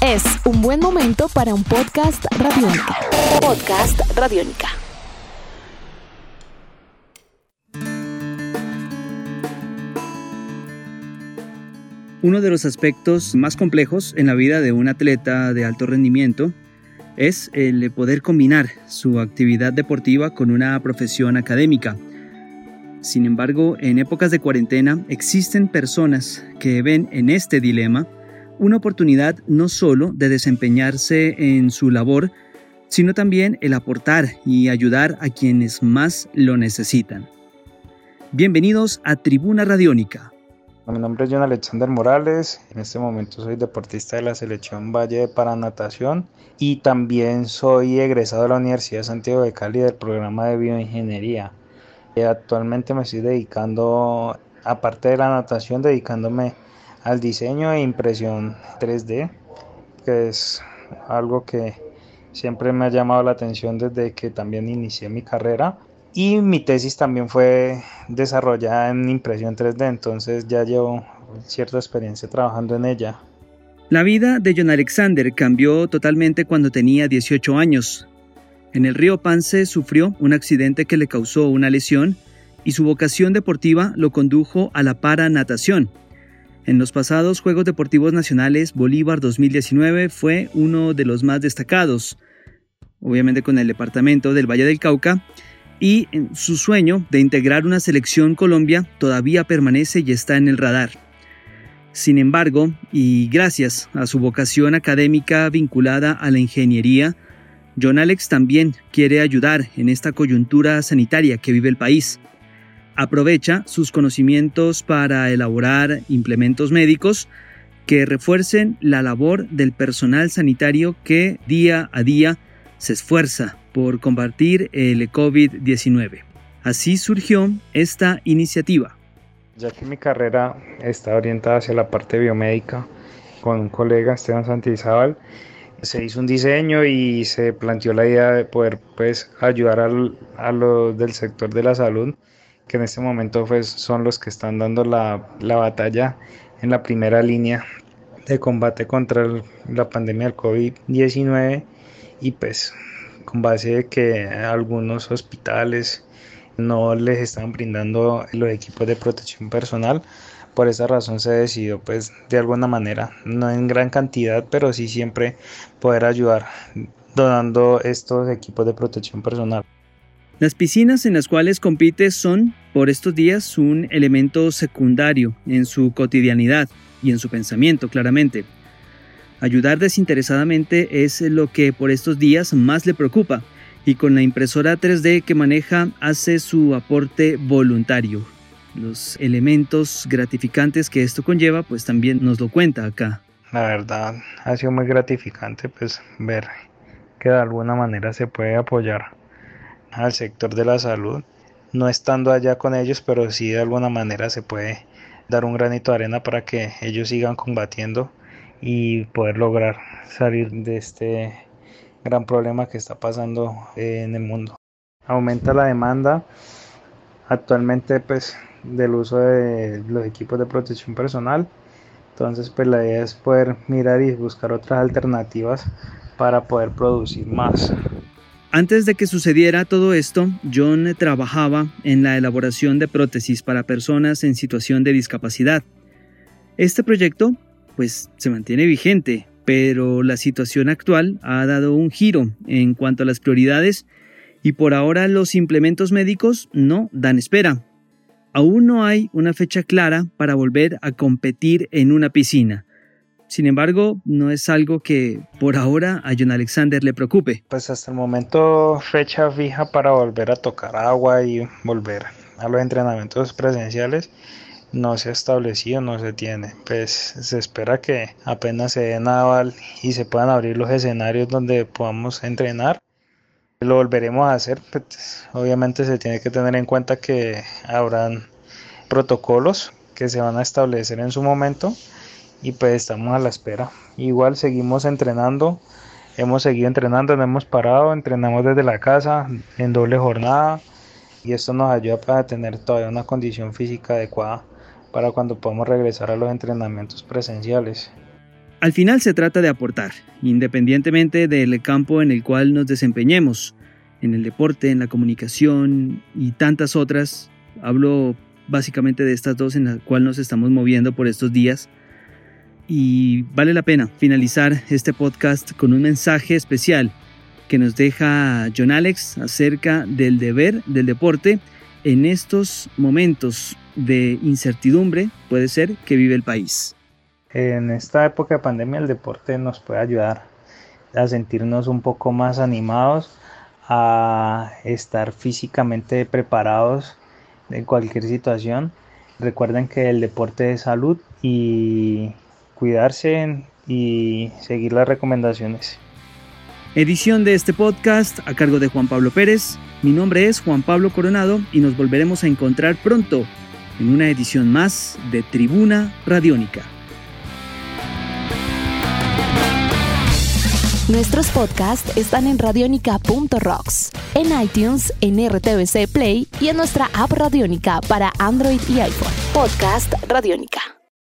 Es un buen momento para un podcast radiónica. Podcast radiónica. Uno de los aspectos más complejos en la vida de un atleta de alto rendimiento es el poder combinar su actividad deportiva con una profesión académica. Sin embargo, en épocas de cuarentena existen personas que ven en este dilema una oportunidad no solo de desempeñarse en su labor, sino también el aportar y ayudar a quienes más lo necesitan. Bienvenidos a Tribuna Radiónica. Mi nombre es John Alexander Morales, en este momento soy deportista de la selección Valle de Paranatación y también soy egresado de la Universidad de Santiago de Cali del programa de bioingeniería. Actualmente me estoy dedicando, aparte de la natación, dedicándome al diseño e impresión 3D, que es algo que siempre me ha llamado la atención desde que también inicié mi carrera. Y mi tesis también fue desarrollada en impresión 3D, entonces ya llevo cierta experiencia trabajando en ella. La vida de John Alexander cambió totalmente cuando tenía 18 años. En el río Pance sufrió un accidente que le causó una lesión y su vocación deportiva lo condujo a la paranatación, en los pasados Juegos Deportivos Nacionales, Bolívar 2019 fue uno de los más destacados, obviamente con el departamento del Valle del Cauca, y su sueño de integrar una selección Colombia todavía permanece y está en el radar. Sin embargo, y gracias a su vocación académica vinculada a la ingeniería, John Alex también quiere ayudar en esta coyuntura sanitaria que vive el país aprovecha sus conocimientos para elaborar implementos médicos que refuercen la labor del personal sanitario que día a día se esfuerza por combatir el COVID-19. Así surgió esta iniciativa. Ya que mi carrera está orientada hacia la parte biomédica, con un colega, Esteban Santizábal, se hizo un diseño y se planteó la idea de poder pues, ayudar a los del sector de la salud que en este momento pues, son los que están dando la, la batalla en la primera línea de combate contra la pandemia del COVID-19 y pues con base de que algunos hospitales no les están brindando los equipos de protección personal. Por esa razón se decidió pues de alguna manera, no en gran cantidad, pero sí siempre poder ayudar donando estos equipos de protección personal. Las piscinas en las cuales compite son, por estos días, un elemento secundario en su cotidianidad y en su pensamiento, claramente. Ayudar desinteresadamente es lo que por estos días más le preocupa, y con la impresora 3D que maneja hace su aporte voluntario. Los elementos gratificantes que esto conlleva, pues también nos lo cuenta acá. La verdad, ha sido muy gratificante pues ver que de alguna manera se puede apoyar al sector de la salud, no estando allá con ellos, pero sí de alguna manera se puede dar un granito de arena para que ellos sigan combatiendo y poder lograr salir de este gran problema que está pasando en el mundo. Aumenta la demanda actualmente pues del uso de los equipos de protección personal. Entonces pues la idea es poder mirar y buscar otras alternativas para poder producir más. Antes de que sucediera todo esto, John trabajaba en la elaboración de prótesis para personas en situación de discapacidad. Este proyecto, pues, se mantiene vigente, pero la situación actual ha dado un giro en cuanto a las prioridades y por ahora los implementos médicos no dan espera. Aún no hay una fecha clara para volver a competir en una piscina. Sin embargo, no es algo que por ahora a John Alexander le preocupe. Pues hasta el momento fecha fija para volver a tocar agua y volver a los entrenamientos presenciales no se ha establecido, no se tiene. Pues se espera que apenas se dé naval y se puedan abrir los escenarios donde podamos entrenar. Lo volveremos a hacer. Pues, obviamente se tiene que tener en cuenta que habrán protocolos que se van a establecer en su momento y pues estamos a la espera. Igual seguimos entrenando, hemos seguido entrenando, no hemos parado, entrenamos desde la casa en doble jornada y esto nos ayuda para tener todavía una condición física adecuada para cuando podamos regresar a los entrenamientos presenciales. Al final se trata de aportar, independientemente del campo en el cual nos desempeñemos, en el deporte, en la comunicación y tantas otras. Hablo básicamente de estas dos en las cuales nos estamos moviendo por estos días. Y vale la pena finalizar este podcast con un mensaje especial que nos deja John Alex acerca del deber del deporte en estos momentos de incertidumbre, puede ser, que vive el país. En esta época de pandemia el deporte nos puede ayudar a sentirnos un poco más animados, a estar físicamente preparados en cualquier situación. Recuerden que el deporte es salud y cuidarse y seguir las recomendaciones. Edición de este podcast a cargo de Juan Pablo Pérez. Mi nombre es Juan Pablo Coronado y nos volveremos a encontrar pronto en una edición más de Tribuna Radiónica. Nuestros podcasts están en radionica.rocks, en iTunes, en RTVC Play y en nuestra app Radionica para Android y iPhone. Podcast Radionica.